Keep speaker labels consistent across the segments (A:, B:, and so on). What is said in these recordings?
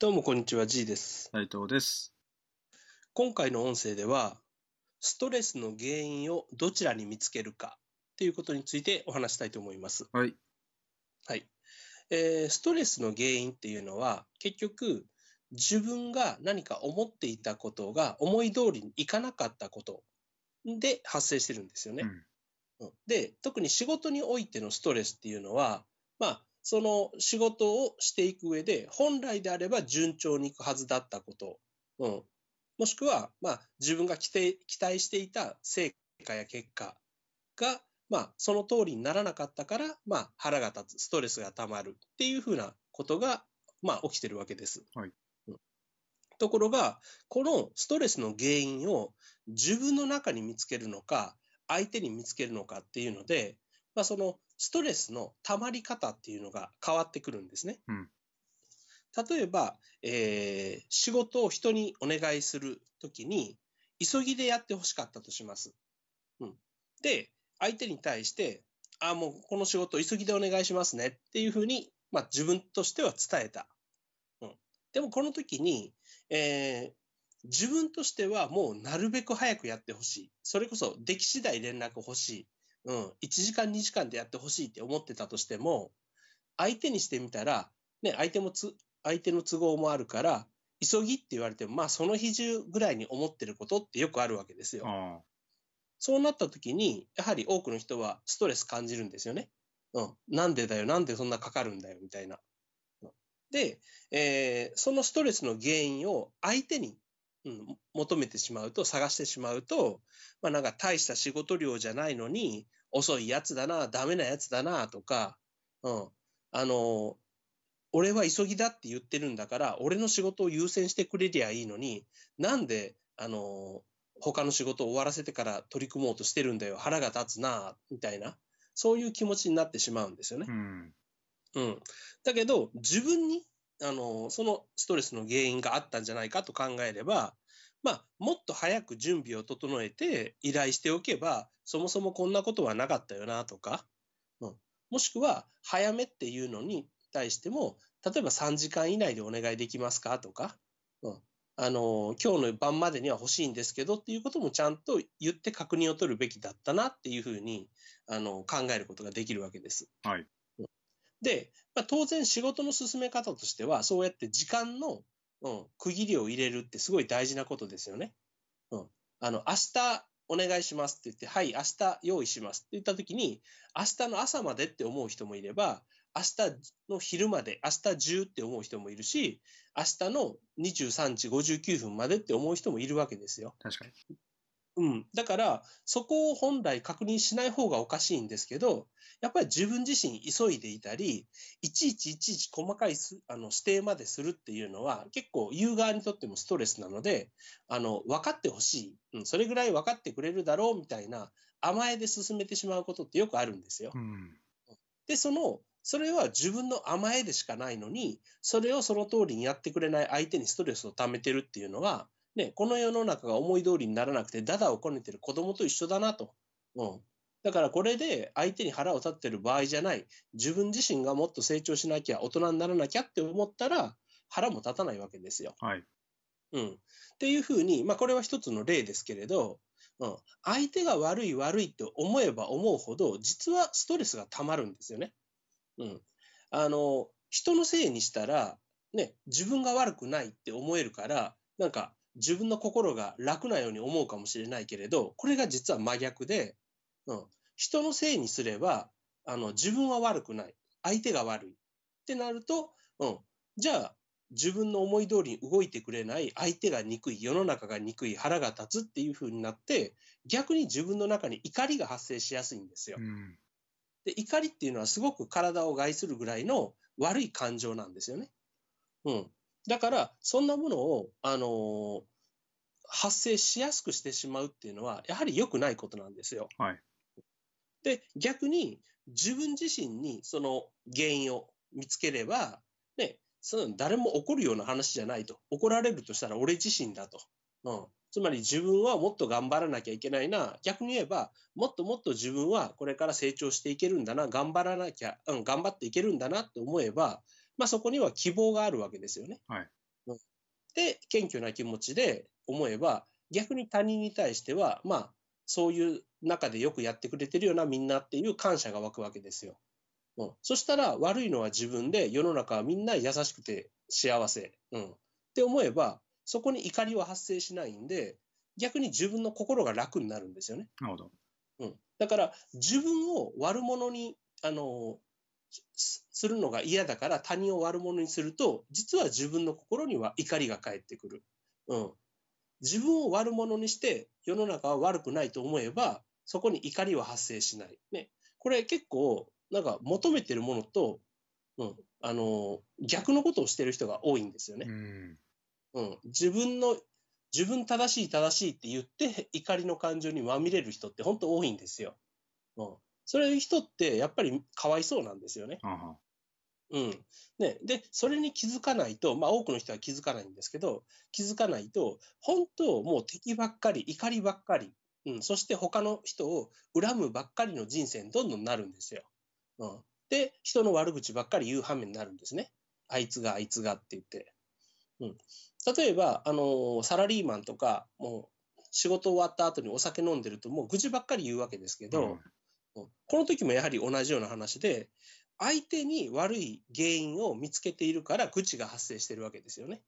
A: どうもこんにちは、G です。
B: 斉藤です。
A: 今回の音声では、ストレスの原因をどちらに見つけるかということについてお話したいと思います。
B: はい。
A: はい。えーストレスの原因っていうのは、結局、自分が何か思っていたことが思い通りにいかなかったことで発生してるんですよね。
B: うん。
A: うんで、特に仕事においてのストレスっていうのは、まあ、その仕事をしていく上で、本来であれば順調にいくはずだったこと、うん、もしくは、まあ、自分が期待期待していた成果や結果が、まあ、その通りにならなかったから、まあ、腹が立つ、ストレスが溜まるっていうふうなことが、まあ、起きてるわけです。
B: はい。
A: うん。ところが、このストレスの原因を自分の中に見つけるのか、相手に見つけるのかっていうので、まあ、そのストレスの溜まり方っていうのが変わってくるんですね。
B: うん
A: 例えば、えー仕事を人にお願いするときに、急ぎでやってほしかったとします。うん、で、相手に対して、あもうこの仕事急ぎでお願いしますねっていうふうに、まあ、自分としては伝えた。うん、でもこの時に、えー自分としてはもうなるべく早くやってほしい。それこそ出来次第連絡欲しい。うん、1時間2時間でやってほしいって思ってたとしても、相手にしてみたら、ね、相手もつ、相手の都合もあるから、急ぎって言われても、まあその日中ぐらいに思ってることってよくあるわけですよ。
B: あ
A: そうなった時に、やはり多くの人はストレス感じるんですよね。うん。なんでだよ、なんでそんなかかるんだよ、みたいな。うんで、えーそのストレスの原因を相手に、うん、求めてしまうと、探してしまうと、まあなんか大した仕事量じゃないのに、遅いやつだな、ダメなやつだな、とか、うん。あの、俺は急ぎだって言ってるんだから、俺の仕事を優先してくれりゃいいのに、なんで、あの、他の仕事を終わらせてから取り組もうとしてるんだよ、腹が立つな、みたいな、そういう気持ちになってしまうんですよね
B: あ。。うん。
A: うん。だけど、自分に、あの、そのストレスの原因があったんじゃないかと考えれば、まあ、もっと早く準備を整えて依頼しておけば、そもそもこんなことはなかったよな、とか、うん。もしくは、早めっていうのに対しても、例えば3時間以内でお願いできますかとか、うん。あの、今日の晩までには欲しいんですけどっていうこともちゃんと言って確認を取るべきだったなっていうふうに、あの、考えることができるわけです。
B: はい。
A: で、まあ、当然仕事の進め方としては、そうやって時間の、うん、区切りを入れるってすごい大事なことですよね。うん。あの、明日お願いしますって言って、はい、明日用意しますって言ったときに、明日の朝までって思う人もいれば、明日の昼まで、明日中って思う人もいるし、明日の23時59分までって思う人もいるわけですよ。
B: 確かに。
A: うん。だから、そこを本来確認しない方がおかしいんですけど、やっぱり自分自身急いでいたり、いちいちいちいち細かいすあの指定までするっていうのは、結構言う側にとってもストレスなので、あの、分かってほしい。うん、それぐらい分かってくれるだろうみたいな甘えで進めてしまうことってよくあるんですよ。
B: うん。
A: で、その、それは自分の甘えでしかないのに、それをその通りにやってくれない相手にストレスを溜めてるっていうのは、ね、この世の中が思い通りにならなくて、ダダをこねてる子供と一緒だなと。うん。だからこれで相手に腹を立ってる場合じゃない。自分自身がもっと成長しなきゃ、大人にならなきゃって思ったら、腹も立たないわけですよ。
B: はい。
A: うん。っていうふうに、まあこれは一つの例ですけれど、うん。相手が悪い悪いって思えば思うほど、実はストレスが溜まるんですよね。うん。あの、人のせいにしたら、ね、自分が悪くないって思えるから、なんか自分の心が楽なように思うかもしれないけれど、これが実は真逆で、うん。人のせいにすれば、あの、自分は悪くない。相手が悪い。ってなると、うん。じゃあ、自分の思い通りに動いてくれない相手が憎い、世の中が憎い、腹が立つっていう風になって、逆に自分の中に怒りが発生しやすいんですよ
B: う。ん。
A: で、怒りっていうのはすごく体を害するぐらいの悪い感情なんですよね。うん。だから、そんなものを、あのー発生しやすくしてしまうっていうのは、やはり良くないことなんですよ。
B: はい。
A: で、逆に自分自身にその原因を見つければ、ね、その誰も怒るような話じゃないと。怒られるとしたら俺自身だと。うん。つまり自分はもっと頑張らなきゃいけないな。逆に言えば、もっともっと自分はこれから成長していけるんだな。頑張らなきゃ、うん、頑張っていけるんだなって思えば、まあそこには希望があるわけですよね。
B: はい。
A: で、謙虚な気持ちで思えば、逆に他人に対しては、まあ、そういう中でよくやってくれてるようなみんなっていう感謝が湧くわけですよ。うん、そしたら悪いのは自分で世の中はみんな優しくて幸せ、うん、って思えばそこに怒りは発生しないんで逆に自分の心が楽になるんですよね。
B: なるほど。
A: うん、だから自分を悪者にあのするのが嫌だから他人を悪者にすると実は自分の心には怒りが返ってくる。うん、自分を悪者にして世の中は悪くないと思えばそこに怒りは発生しない。ね、これ結構なんか求めてるものと、うん、あの逆のことをしてる人が多いんですよね。うん、うん、自分の自分正しい正しいって言って怒りの感情にまみれる人って本当多いんですよ。うん、そういう人ってやっぱりかわいそうなんですよね。うん。ね、で、それに気づかないと、まあ多くの人は気づかないんですけど、気づかないと、本当もう敵ばっかり、怒りばっかり、うん、そして他の人を恨むばっかりの人生にどんどんなるんですよ。うん。で、人の悪口ばっかり言う羽目になるんですね。あいつが、あいつがって言って。うん。例えば、あのサラリーマンとか、もう仕事終わった後にお酒飲んでると、もう愚痴ばっかり言うわけですけど、うん、この時もやはり同じような話で、相手に悪い原因を見つけているから愚痴が発生してるわけですよね。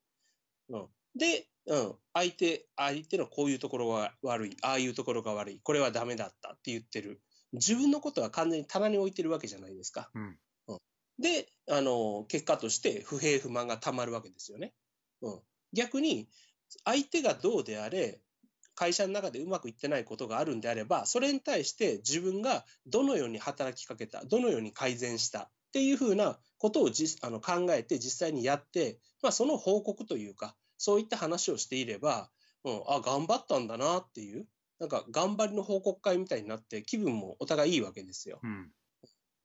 A: うん、で、うん、相手、相手のこういうところが悪い、ああいうところが悪い、これはダメだったって言ってる。自分のことは完全に棚に置いてるわけじゃないですか。うん、うん、で、あの、結果として不平不満がたまるわけですよね。うん、逆に、相手がどうであれ、会社の中でうまくいってないことがあるんであれば、それに対して自分がどのように働きかけた、どのように改善したっていうふうなことをじあの考えて実際にやって、まあ、その報告というか、そういった話をしていれば、うん、あ、頑張ったんだなっていう、なんか頑張りの報告会みたいになって気分もお互いいいわけですよ。うん、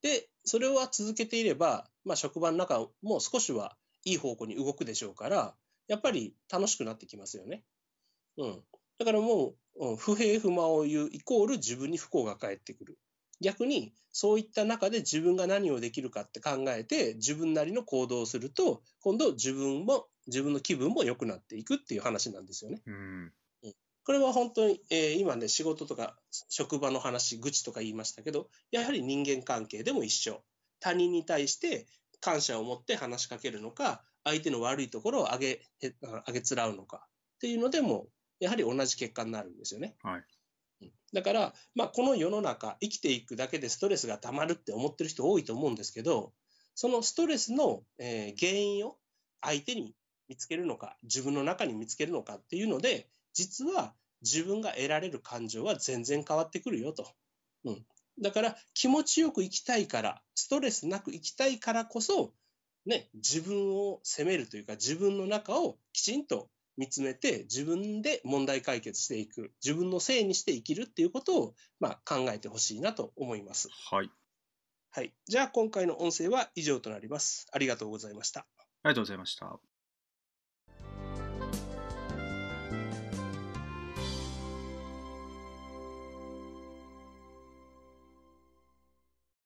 A: で、それは続けていれば、まあ、職場の中も少しはいい方向に動くでしょうから、やっぱり楽しくなってきますよね。うん。だからもう、うん、不平不満を言うイコール自分に不幸が返ってくる。逆に、そういった中で自分が何をできるかって考えて、自分なりの行動をすると、今度自分も、自分の気分も良くなっていくっていう話なんですよね。うんこれは本当に、えー、今ね、仕事とか職場の話、愚痴とか言いましたけど、やはり人間関係でも一緒。他人に対して感謝を持って話しかけるのか、相手の悪いところを上げ、上げつらうのかっていうのでも、やはり同じ結果になるんですよね。はい、だから、まあ、この世の中、生きていくだけでストレスがたまるって思ってる人多いと思うんですけど、そのストレスの、えー、原因を相手に見つけるのか、自分の中に見つけるのかっていうので、実は自分が得られる感情は全然変わってくるよと。うん、だから気持ちよく生きたいから、ストレスなく生きたいからこそ、ね、自分を責めるというか自分の中をきちんと見つめて自分で問題解決していく、自分のせいにして生きるっていうことを、まあ、考えてほしいなと思います。
B: はい。
A: はい。じゃあ今回の音声は以上となります。ありがとうございました。あ
B: りがとうございました。